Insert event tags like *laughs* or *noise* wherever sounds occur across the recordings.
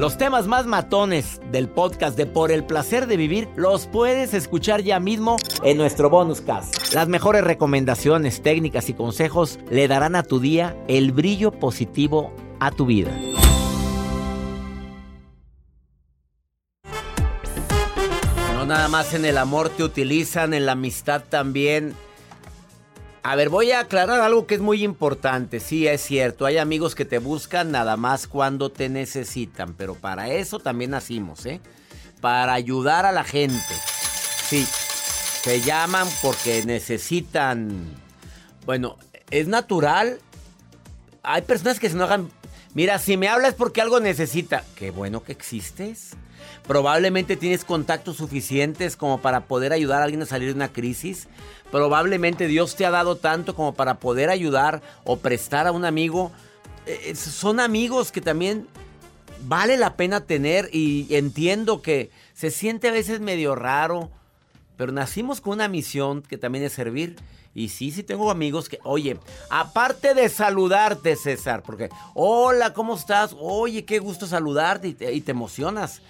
Los temas más matones del podcast de Por el placer de vivir los puedes escuchar ya mismo en nuestro bonus cast. Las mejores recomendaciones, técnicas y consejos le darán a tu día el brillo positivo a tu vida. No nada más en el amor te utilizan, en la amistad también. A ver, voy a aclarar algo que es muy importante. Sí, es cierto, hay amigos que te buscan nada más cuando te necesitan, pero para eso también nacimos, ¿eh? Para ayudar a la gente. Sí, te llaman porque necesitan... Bueno, es natural. Hay personas que se enojan. Mira, si me hablas porque algo necesita. Qué bueno que existes. Probablemente tienes contactos suficientes como para poder ayudar a alguien a salir de una crisis. Probablemente Dios te ha dado tanto como para poder ayudar o prestar a un amigo. Eh, son amigos que también vale la pena tener y entiendo que se siente a veces medio raro, pero nacimos con una misión que también es servir. Y sí, sí tengo amigos que, oye, aparte de saludarte, César, porque, hola, ¿cómo estás? Oye, qué gusto saludarte y te, y te emocionas.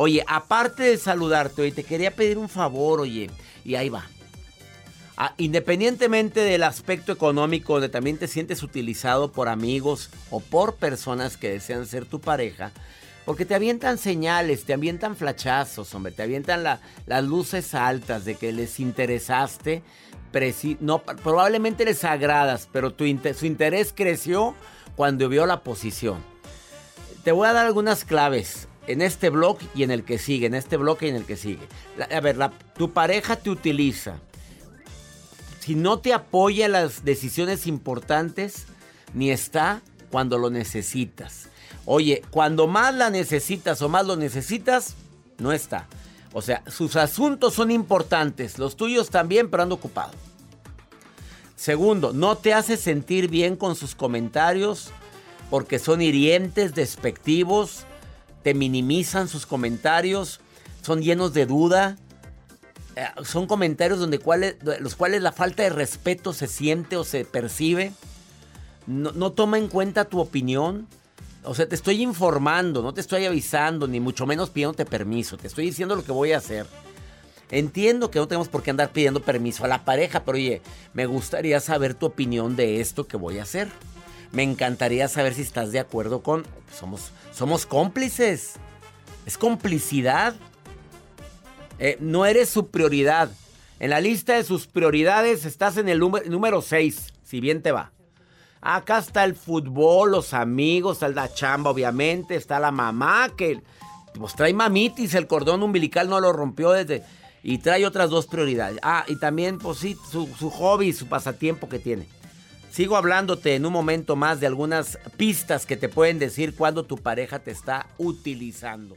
Oye, aparte de saludarte, oye, te quería pedir un favor, oye, y ahí va. Ah, independientemente del aspecto económico, donde también te sientes utilizado por amigos o por personas que desean ser tu pareja, porque te avientan señales, te avientan flachazos, hombre, te avientan las luces altas de que les interesaste. Probablemente les agradas, pero tu, su interés creció cuando vio la posición. Te voy a dar algunas claves en este blog y en el que sigue, en este bloque y en el que sigue. a ver, tu pareja te utiliza si no te apoya en las decisiones importantes, ni está cuando lo necesitas. Oye, cuando más la necesitas o más lo necesitas, no está. O sea, sus asuntos son importantes, los tuyos también, pero ando ocupado. Segundo, no te hace sentir bien con sus comentarios porque son hirientes, despectivos, minimizan sus comentarios, son llenos de duda eh, son comentarios donde los cuales la falta de respeto se siente o se percibe. No, toma en cuenta tu opinión. O sea, te estoy informando, no te estoy avisando, ni mucho menos pidiéndote permiso. Te estoy diciendo lo que voy a hacer. Entiendo que no tenemos por qué andar pidiendo permiso a la pareja, pero oye, me gustaría saber tu opinión de esto que voy a hacer. Me encantaría saber si estás de acuerdo con... Somos, somos cómplices. Es complicidad. Eh, no eres su prioridad. En la lista de sus prioridades estás en el número 6, si bien te va. Acá está el fútbol, los amigos, está la chamba, obviamente, está la mamá que pues trae mamitis, el cordón umbilical no lo rompió desde... Y trae otras dos prioridades. Ah, y también, pues sí, su, su hobby, su pasatiempo que tiene. Sigo hablándote en un momento más de algunas pistas que te pueden decir cuando tu pareja te está utilizando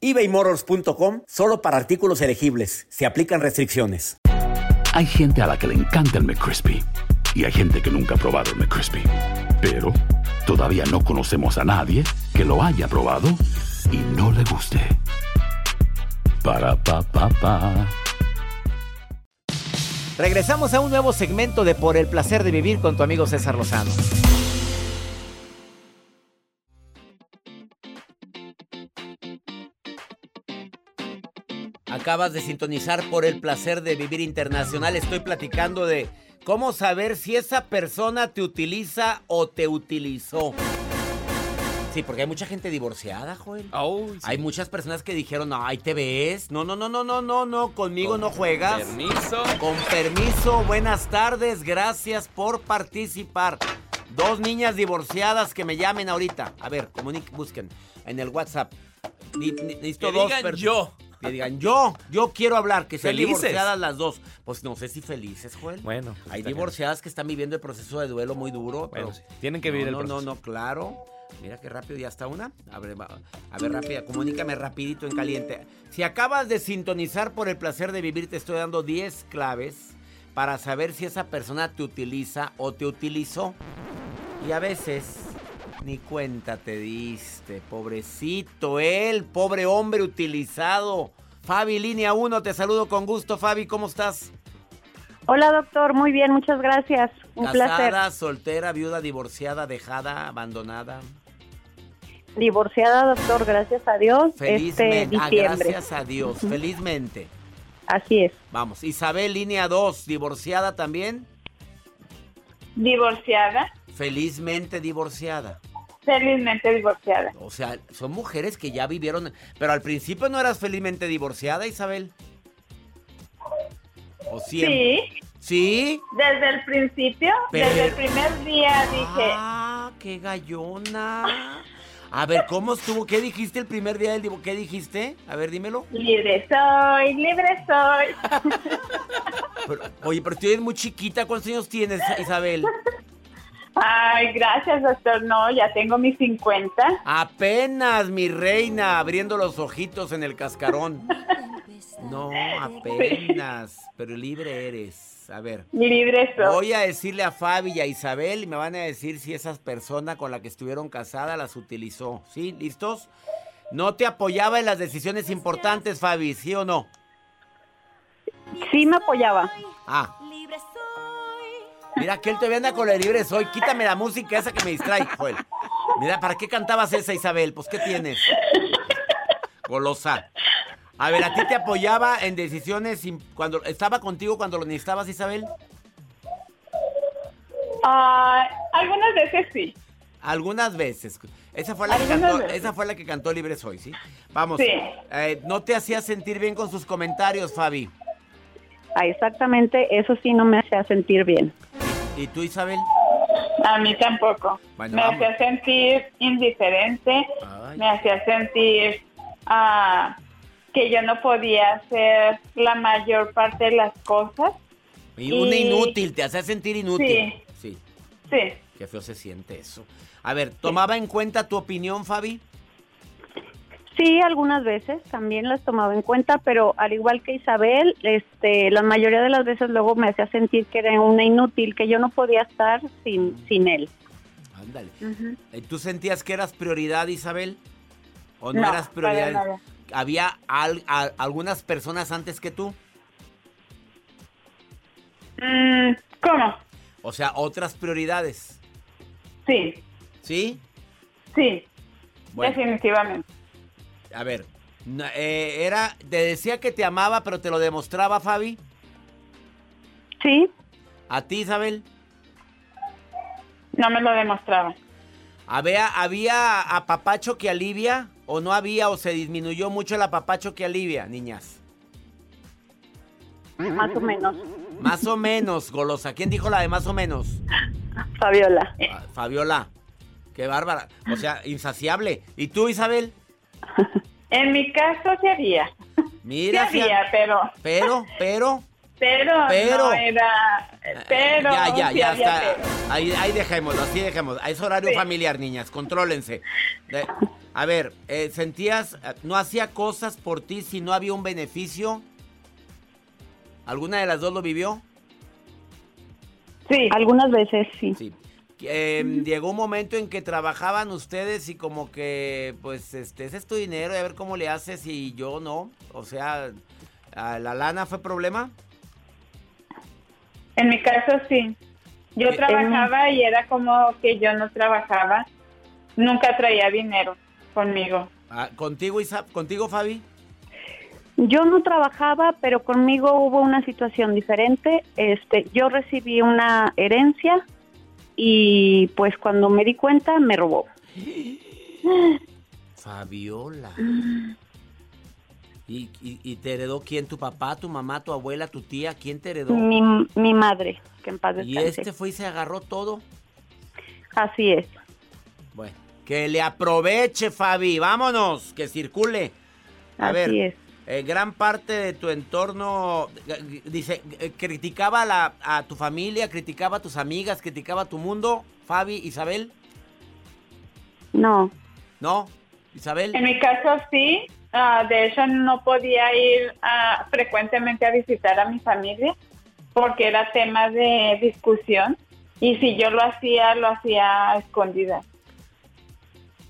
ebaymotors.com solo para artículos elegibles. Se aplican restricciones. Hay gente a la que le encanta el McCrispy y hay gente que nunca ha probado el McCrispy. Pero todavía no conocemos a nadie que lo haya probado y no le guste. Para pa pa pa. Regresamos a un nuevo segmento de Por el placer de vivir con tu amigo César Lozano. Acabas de sintonizar por el placer de vivir internacional. Estoy platicando de cómo saber si esa persona te utiliza o te utilizó. Sí, porque hay mucha gente divorciada, Joel. Hay muchas personas que dijeron, no, ahí te ves. No, no, no, no, no, no, no, conmigo no juegas. Permiso. Con permiso, buenas tardes, gracias por participar. Dos niñas divorciadas que me llamen ahorita. A ver, comuniquen, busquen en el WhatsApp. Ni- ni- Necesito Que dos digan yo. Que digan yo, yo quiero hablar, que sean Felices. divorciadas las dos. Pues no sé si felices, Joel. Bueno, pues Hay bien. divorciadas que están viviendo el proceso de duelo muy duro. Bueno, pero sí, tienen que vivir no, el no, proceso. No, no, claro. Mira qué rápido ya está una. A ver, a ver, rápida, comunícame rapidito en caliente. Si acabas de sintonizar por el placer de vivir, te estoy dando 10 claves para saber si esa persona te utiliza o te utilizó. Y a veces ni cuenta te diste, pobrecito él, pobre hombre utilizado. Fabi, línea 1, te saludo con gusto. Fabi, ¿cómo estás? Hola doctor, muy bien, muchas gracias. Un Casada, placer. soltera, viuda, divorciada, dejada, abandonada. Divorciada doctor, gracias a Dios. Este Felizmente. Ah, gracias a Dios. Felizmente. Así es. Vamos. Isabel, línea 2, divorciada también. divorciada, Felizmente divorciada. Felizmente divorciada. O sea, son mujeres que ya vivieron. Pero al principio no eras felizmente divorciada, Isabel. ¿O siempre? Sí, ¿Sí? desde el principio, Pero- desde el primer día dije, Ah, qué gallona. A ver, ¿cómo estuvo? ¿Qué dijiste el primer día del divorcio? ¿Qué dijiste? A ver, dímelo. libre soy, libre soy. *laughs* Pero- oye, pero tú eres muy chiquita. ¿Cuántos años tienes, Isabel? *laughs* Ay, gracias doctor, no, ya tengo mis 50. Apenas, mi reina, abriendo los ojitos en el cascarón. No, apenas, pero libre eres. A ver, Libre soy. voy a decirle a Fabi y a Isabel y me van a decir si esa persona con la que estuvieron casadas las utilizó. ¿Sí? ¿Listos? No te apoyaba en las decisiones importantes, Fabi, ¿sí o no? Sí me apoyaba. Ah. Mira que él todavía anda con la libre soy. Quítame la música esa que me distrae, Joel. Mira, ¿para qué cantabas esa, Isabel? Pues, ¿qué tienes? Golosa. A ver, ¿a ti te apoyaba en decisiones cuando estaba contigo cuando lo necesitabas, Isabel? Ah, algunas veces sí. Algunas veces. Esa fue la que cantó, esa fue la que cantó Libre Soy, ¿sí? Vamos. Sí. eh, no te hacía sentir bien con sus comentarios, Fabi. Ah, exactamente, eso sí no me hacía sentir bien. ¿Y tú, Isabel? A mí tampoco. Bueno, me vamos. hacía sentir indiferente, Ay. me hacía sentir ah, que yo no podía hacer la mayor parte de las cosas. Y una Y- inútil, te hacía sentir inútil. sí. Sí, Qué feo se siente eso. A ver, ¿tomaba en cuenta tu opinión, Fabi? Sí, algunas veces también las tomaba en cuenta, pero al igual que Isabel, este, la mayoría de las veces luego me hacía sentir que era una inútil, que yo no podía estar sin, sin él. Ándale. ¿Y ¿Tú sentías que eras prioridad, Isabel? ¿O no, No, eras para prioridad? nada. ¿Había al- a- algunas personas antes que tú? Mm, ¿Cómo? O sea, otras prioridades. Sí, ¿Sí? sí, Bueno, definitivamente. A ver. eh, era, te decía que te amaba, pero te lo demostraba, Fabi. Sí, ¿A ti, Isabel? No me lo demostraba. ¿Había, ¿Había apapacho que alivia? ¿O no había? ¿O se disminuyó mucho el apapacho que alivia, niñas? más o menos. Más o menos, golosa. ¿Quién dijo la de más o menos? Fabiola. Ah, Fabiola. Qué bárbara. O sea, insaciable. ¿Y tú, Isabel? *laughs* En mi caso. Sí *laughs* Mira, había, fíjate. pero, pero, *laughs* pero. pero, Pero. no era, pero, ya, ya, sí ya había está. pero. Ahí, ahí dejémoslo, así dejémoslo. Es horario Sí. familiar, niñas. Contrólense. De- a ver, eh, ¿sentías, eh, no hacía cosas por ti si no había un beneficio? ¿Alguna de las dos lo vivió? Sí, Algunas veces sí. Sí. Eh, llegó un momento en que trabajaban ustedes y como que, pues, este, ese es tu dinero y a ver cómo le haces y yo no. O sea, ¿a ¿la lana fue problema? en mi caso sí. Yo Eh, trabajaba y era como que yo no trabajaba. Nunca traía dinero conmigo. Ah, ¿Contigo, Isa- ¿Contigo, Fabi? Yo no trabajaba, pero conmigo hubo una situación diferente. Este, yo recibí una herencia y pues cuando me di cuenta me robó. Fabiola. *gasps* ¿Y, y, te heredó quién? ¿Tu papá, tu mamá, tu abuela, tu tía? ¿Quién te heredó? Mi, mi madre, que en paz descanse. ¿Y este fue y se agarró todo? Así es. Bueno, que le aproveche, Fabi. Vámonos, que circule. A Así ver, es. Eh, gran parte de tu entorno, dice, eh, criticaba a tu familia, criticaba a tus amigas, criticaba a tu mundo, Fabi, Isabel. No. ¿No? Isabel. En mi caso sí, ah, de hecho no podía ir ah, frecuentemente a visitar a mi familia porque era tema de discusión y si yo lo hacía, lo hacía a escondidas.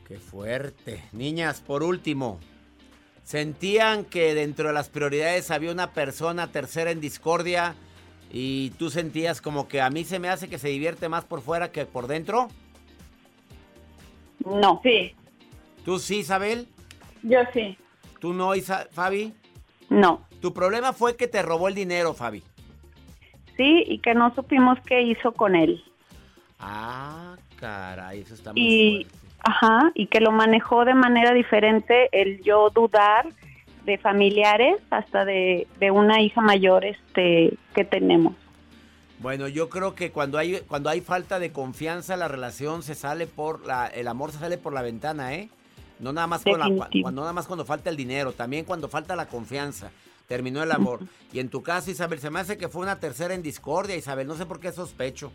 Qué fuerte. Niñas, por último, ¿sentían que dentro de las prioridades había una persona tercera en discordia y tú sentías como que a mí se me hace que se divierte más por fuera que por dentro? No. Sí. ¿Tú sí, Isabel? Yo sí. ¿Tú no, Fabi? No. Tu problema fue que te robó el dinero, Fabi. Sí, y que no supimos qué hizo con él. Ah, caray, eso está muy fuerte. Ajá, y que lo manejó de manera diferente el yo dudar de familiares hasta de, una hija mayor este que tenemos. Bueno, yo creo que cuando hay cuando hay falta de confianza la relación se sale por la el amor se sale por la ventana, ¿eh? No nada más cuando nada más cuando falta el dinero, también cuando falta la confianza. Terminó el amor. Y en tu caso, Isabel, se me hace que fue una tercera en discordia, Isabel, no sé por qué sospecho.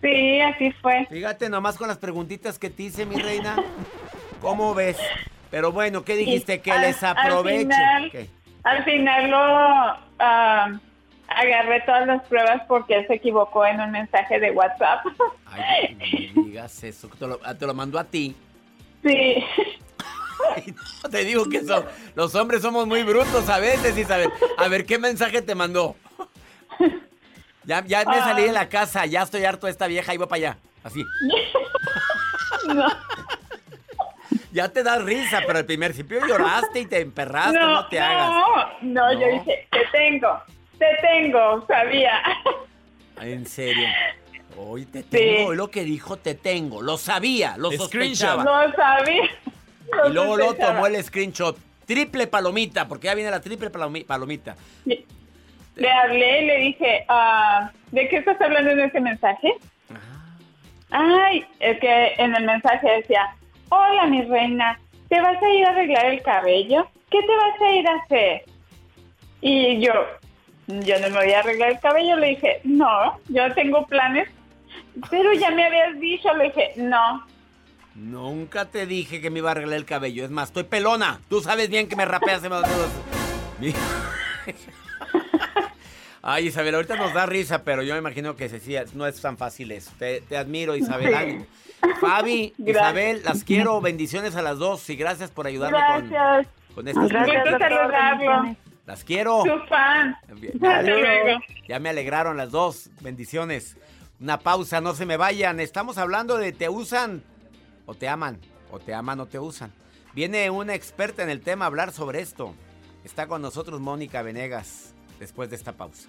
Sí, así fue. Fíjate nomás con las preguntitas que te hice, mi reina. ¿Cómo ves? Pero bueno, ¿qué dijiste? que les aproveche. Al final, lo ah, agarré todas las pruebas porque él se equivocó en un mensaje de WhatsApp. Ay, no me *laughs* digas eso. Te lo, te lo mandó a ti. Sí. te digo que son, los hombres somos muy brutos a veces, Isabel. A ver, ¿qué mensaje te mandó? Ya, ya me salí de la ah. casa, ya estoy harto de esta vieja y voy para allá. Así. *laughs* no. Ya te da risa, pero al principio lloraste y te emperraste, no, te hagas. No, no, yo dije, te tengo, te tengo, sabía. En serio. Hoy te tengo, lo que dijo te tengo, lo sabía, lo sospechaba. Lo sabía. y luego lo tomó el screenshot. Triple palomita, porque ya viene la triple palomita. Sí le hablé y le dije, ah, ¿de qué estás hablando en ese mensaje? Ay, es que en el mensaje decía, hola mi reina, ¿te vas a ir a arreglar el cabello? ¿Qué te vas a ir a hacer? Y yo, yo no me voy a arreglar el cabello, le dije, no, yo tengo planes, pero ya me habías dicho, le dije, no. Nunca te dije que me iba a arreglar el cabello, es más, estoy pelona, tú sabes bien que me rapeas *laughs* dedos. *laughs* Ay, Isabel, ahorita nos da risa, pero yo me imagino que decía, no es tan fácil eso. Te, admiro, Isabel. Fabi, *laughs* Isabel, las quiero. Bendiciones a las dos y gracias por ayudarme con, con estas gracias Las quiero. Tu fan. Ya me alegraron las dos. Bendiciones. Una pausa, no se me vayan. Estamos hablando de te usan o te aman. O te aman o te usan. Viene una experta en el tema a hablar sobre esto. Está con nosotros Mónica Venegas después de esta pausa.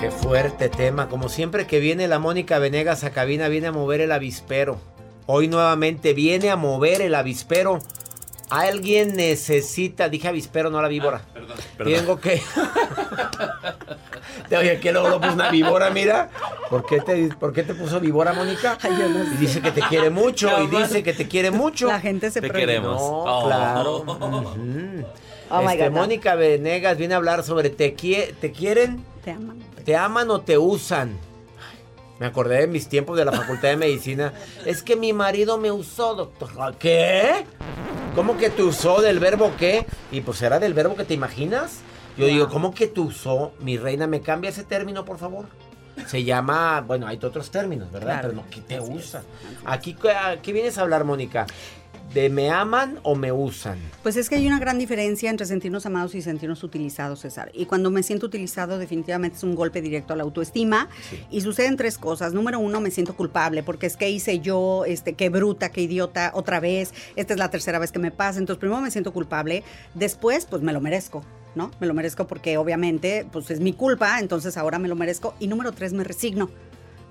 Qué fuerte tema. Como siempre que viene la Mónica Venegas a cabina, viene a mover el avispero. Hoy nuevamente viene a mover el avispero. Alguien necesita, dije avispero, no la víbora. Ah, perdón, perdón. Tengo que. *laughs* te oye, que luego lo puso una víbora, mira. ¿Por qué te, por qué te puso víbora, Mónica? *laughs* Y dice que te quiere mucho. y dice que te quiere mucho. La gente se Te queremos. Oh. claro. Oh este, Mónica Venegas viene a hablar sobre te, ¿te quieren. Te aman. ¿Te aman o te usan? Me acordé de mis tiempos de la Facultad de Medicina. Es que mi marido me usó, doctor. ¿Qué? ¿Cómo que te usó del verbo qué? Y pues era del verbo que te imaginas. Yo digo, ¿cómo que te usó? Mi reina, ¿me cambia ese término, por favor? Se llama, bueno, hay otros términos, ¿verdad? Pero no, ¿qué te usa? Aquí, ¿qué vienes a hablar, Mónica? De me aman o me usan? Pues es que hay una gran diferencia entre sentirnos amados y sentirnos utilizados, César. Y cuando me siento utilizado, definitivamente es un golpe directo a la autoestima. Y suceden tres cosas. Número uno, me siento culpable porque es que hice yo, este, qué bruta, qué idiota, otra vez. Esta es la tercera vez que me pasa. Entonces, primero me siento culpable. Después, pues me lo merezco. ¿No? Me lo merezco porque obviamente pues es mi culpa, entonces ahora me lo merezco. Y número tres, me resigno.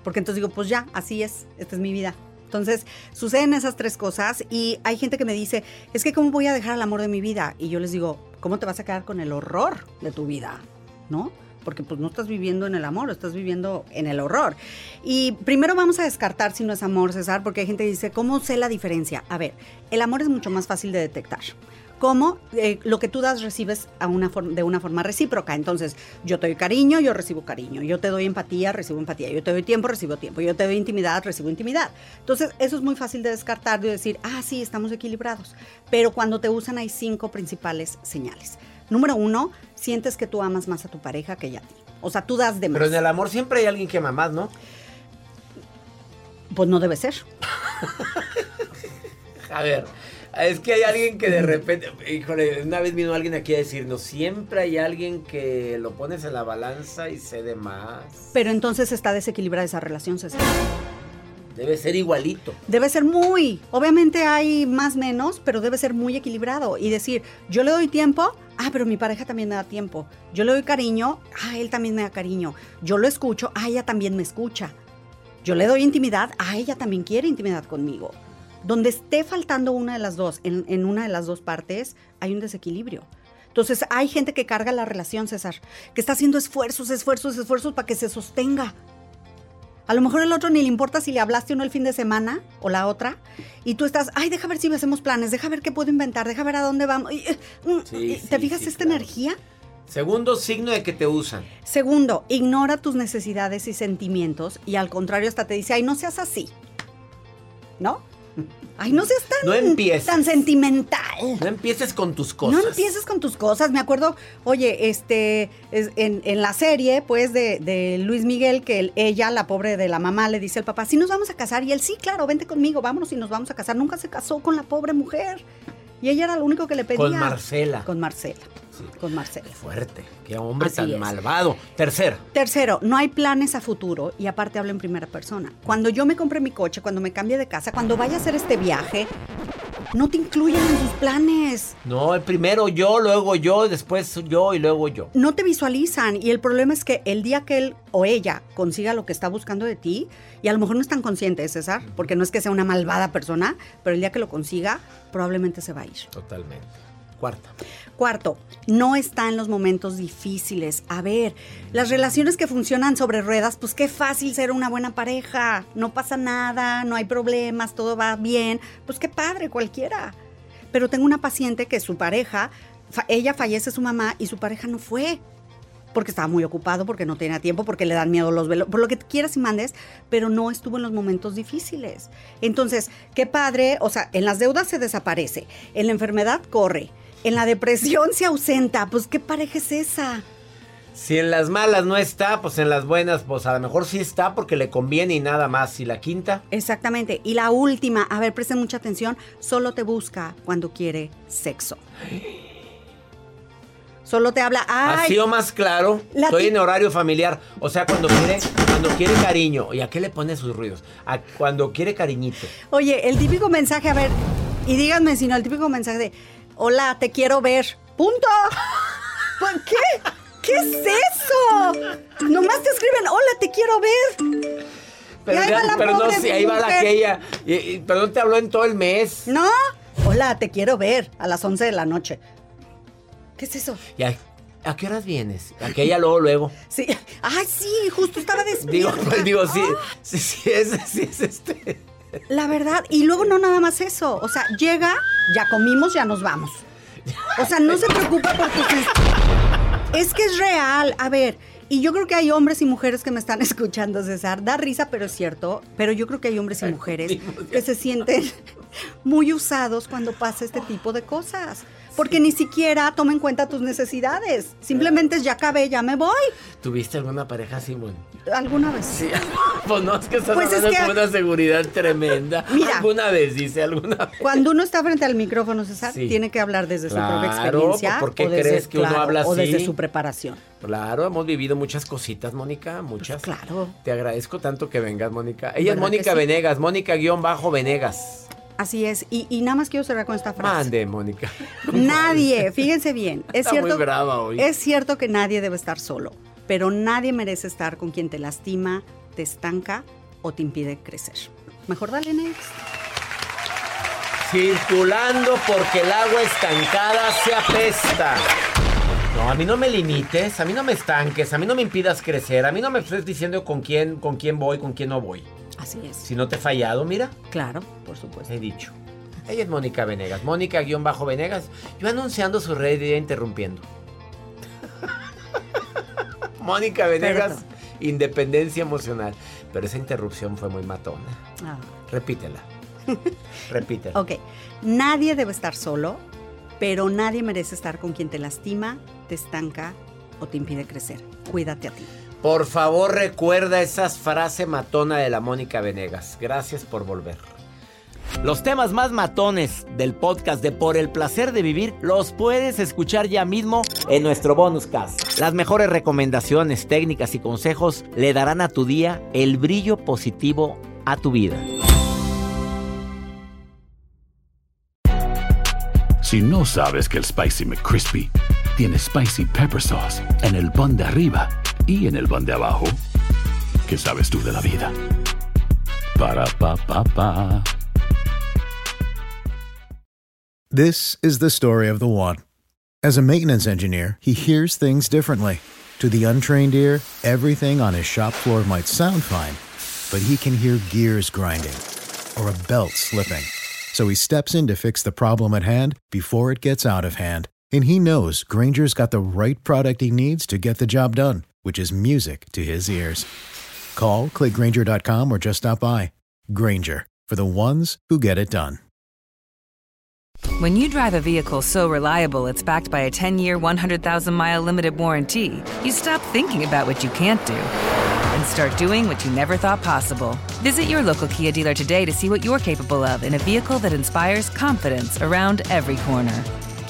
Porque entonces digo, pues ya, así es, esta es mi vida, entonces, suceden esas tres cosas y hay gente que me dice, es que ¿cómo voy a dejar el amor de mi vida? Y yo les digo, ¿cómo te vas a quedar con el horror de tu vida? ¿No? Porque pues no estás viviendo en el amor, estás viviendo en el horror. Y primero vamos a descartar si no es amor, César, porque hay gente que dice, ¿cómo sé la diferencia? A ver, el amor es mucho más fácil de detectar cómo eh, lo que tú das recibes a una de una forma recíproca. Entonces, yo te doy cariño, yo recibo cariño. Yo te doy empatía, recibo empatía. Yo te doy tiempo, recibo tiempo. Yo te doy intimidad, recibo intimidad. Entonces, eso es muy fácil de descartar, de decir, ah, sí, estamos equilibrados. Pero cuando te usan hay cinco principales señales. Número uno, sientes que tú amas más a tu pareja que ella a ti. O sea, tú das de más. Pero en el amor siempre hay alguien que ama más, ¿no? Pues no debe ser. *laughs* a ver, es que hay alguien que de repente, híjole, una vez vino alguien aquí a decirnos, siempre hay alguien que lo pones en la balanza y cede más. Pero entonces está desequilibrada esa relación, César. Debe ser igualito. Debe ser muy. Obviamente hay más menos, pero debe ser muy equilibrado. Y decir, yo le doy tiempo, ah, pero mi pareja también me da tiempo. Yo le doy cariño, ah, él también me da cariño. Yo lo escucho, ah, ella también me escucha. Yo le doy intimidad, ah, ella también quiere intimidad conmigo. Donde esté faltando una de las dos, en, una de las dos partes, hay un desequilibrio. Entonces hay gente que carga la relación, César, que está haciendo esfuerzos, esfuerzos, esfuerzos para que se sostenga. A lo mejor el otro ni le importa si le hablaste o no el fin de semana o la otra. Y tú estás, ay, deja ver si hacemos planes, deja ver qué puedo inventar, deja ver a dónde vamos. Eh, mm, ¿Te fijas esta energía? Segundo signo de que te usan. Segundo, ignora tus necesidades y sentimientos y al contrario hasta te dice, ay, no seas así. ¿No? Ay, no seas tan, tan sentimental. No empieces con tus cosas. No empieces con tus cosas. Me acuerdo, oye, este, en, la serie, pues, de, Luis Miguel, que ella, la pobre de la mamá, le dice al papá, sí nos vamos a casar. Y él, sí, claro, vente conmigo, vámonos y nos vamos a casar. Nunca se casó con la pobre mujer. Y ella era lo único que le pedía. Con Marcela. Con Marcela con Marcela. fuerte, qué hombre tan malvado. Tercero. Tercero, no hay planes a futuro y aparte hablo en primera persona. Cuando yo me compré mi coche, cuando me cambie de casa, cuando vaya a hacer este viaje, no te incluyen en tus planes. No, el primero yo, luego yo, después yo y luego yo. No te visualizan y el problema es que el día que él o ella consiga lo que está buscando de ti, y a lo mejor no están conscientes, César, porque no es que sea una malvada persona, pero el día que lo consiga, probablemente se va a ir. Totalmente. Cuarta. Cuarto, no está en los momentos difíciles. A ver, las relaciones que funcionan sobre ruedas, pues qué fácil ser una buena pareja. No pasa nada, no hay problemas, todo va bien. Pues qué padre, cualquiera. Pero tengo una paciente que su pareja, ella fallece su mamá y su pareja no fue porque estaba muy ocupado, porque no tenía tiempo, porque le dan miedo los velos, por lo que quieras y mandes, pero no estuvo en los momentos difíciles. Entonces, qué padre, o sea, en las deudas se desaparece, en la enfermedad corre, en la depresión se ausenta. Pues, ¿qué pareja es esa? Si en las malas no está, pues en las buenas, pues a lo mejor sí está porque le conviene y nada más. ¿Y la quinta? Exactamente. Y la última, a ver, presten mucha atención, solo te busca cuando quiere sexo. Solo te habla. Ay, Así o más claro. Estoy en horario familiar. O sea, cuando quiere, cuando quiere cariño. ¿Y a qué le pone sus ruidos? cuando quiere cariñito. Oye, el típico mensaje, a ver, y díganme si no, el típico mensaje de hola, te quiero ver. Punto. ¿Por qué? ¿Qué ¿Qué es eso? Nomás te escriben, hola, te quiero ver. Pero, pero no, si ahí va la aquella. Y, pero no te habló en todo el mes. No. Hola, te quiero ver a las 11 de la noche. ¿Qué es eso? Ya, ¿A qué horas vienes? Aquella luego, luego. Sí. Ay, sí, justo estaba despierta. Digo, pues, *laughs* digo, sí, sí, sí, es, sí es este. La verdad, y luego no nada más eso. O sea, llega, ya comimos, ya nos vamos. O sea, no se preocupa porque es que es real. A ver, y yo creo que hay hombres y mujeres que me están *laughs* escuchando, César. Da risa, pero es cierto. Pero yo creo que hay hombres y mujeres que se sienten *laughs* muy usados cuando pasa este tipo de cosas porque ni siquiera toma en cuenta tus necesidades. Simplemente es ya acabé, ya me voy. ¿Tuviste alguna pareja Simón? ¿Alguna vez? Sí. *laughs* pues no, es que estás pues hablando con una seguridad tremenda. *laughs* Mira. ¿Alguna vez, dice, alguna vez? Cuando uno está frente al micrófono, César, tiene que hablar desde su propia experiencia. ¿Por qué crees que uno habla así? O desde su preparación. Claro, hemos vivido muchas cositas, Mónica, muchas. Pues claro. Te agradezco tanto que vengas, Mónica. Ella es Mónica Venegas, Mónica-Venegas. Así es. Y, nada más quiero cerrar con esta frase. Mande, Mónica. Nadie, fíjense bien. Es Está cierto, muy brava hoy. Es cierto que nadie debe estar solo, pero nadie merece estar con quien te lastima, te estanca o te impide crecer. Mejor dale next. Circulando porque el agua estancada se apesta. No, a mí no me limites, a mí no me estanques, a mí no me impidas crecer, a mí no me estés diciendo con quién, con quién voy, con quién no voy. Así es. Si no te he fallado, mira. Claro, por supuesto. He dicho. Ella es Mónica Venegas. Mónica-Venegas. Yo anunciando su red y interrumpiendo. *laughs* Mónica Venegas, independencia emocional. Pero esa interrupción fue muy matona. Ah. Repítela. *laughs* Repítela. Ok. Nadie debe estar solo, pero nadie merece estar con quien te lastima, te estanca o te impide crecer. Cuídate a ti. Por favor, recuerda esa frase matona de la Mónica Venegas. Gracias por volver. Los temas más matones del podcast de Por el placer de vivir los puedes escuchar ya mismo en nuestro bonus cast. Las mejores recomendaciones, técnicas y consejos le darán a tu día el brillo positivo a tu vida. Si no sabes que el Spicy McCrispy tiene Spicy Pepper Sauce en el pan de arriba, y en el pan de abajo, ¿qué sabes tú de la vida? Para pa pa pa. This is the story of the one. As a maintenance engineer, he hears things differently. To the untrained ear, everything on his shop floor might sound fine, but he can hear gears grinding or a belt slipping. So he steps in to fix the problem at hand before it gets out of hand. And he knows Granger's got the right product he needs to get the job done which is music to his ears. Call, clickgranger.com, or just stop by. Granger, for the ones who get it done. When you drive a vehicle so reliable it's backed by a 10 year, 100,000 mile limited warranty, you stop thinking about what you can't do and start doing what you never thought possible. Visit your local Kia dealer today to see what you're capable of in a vehicle that inspires confidence around every corner.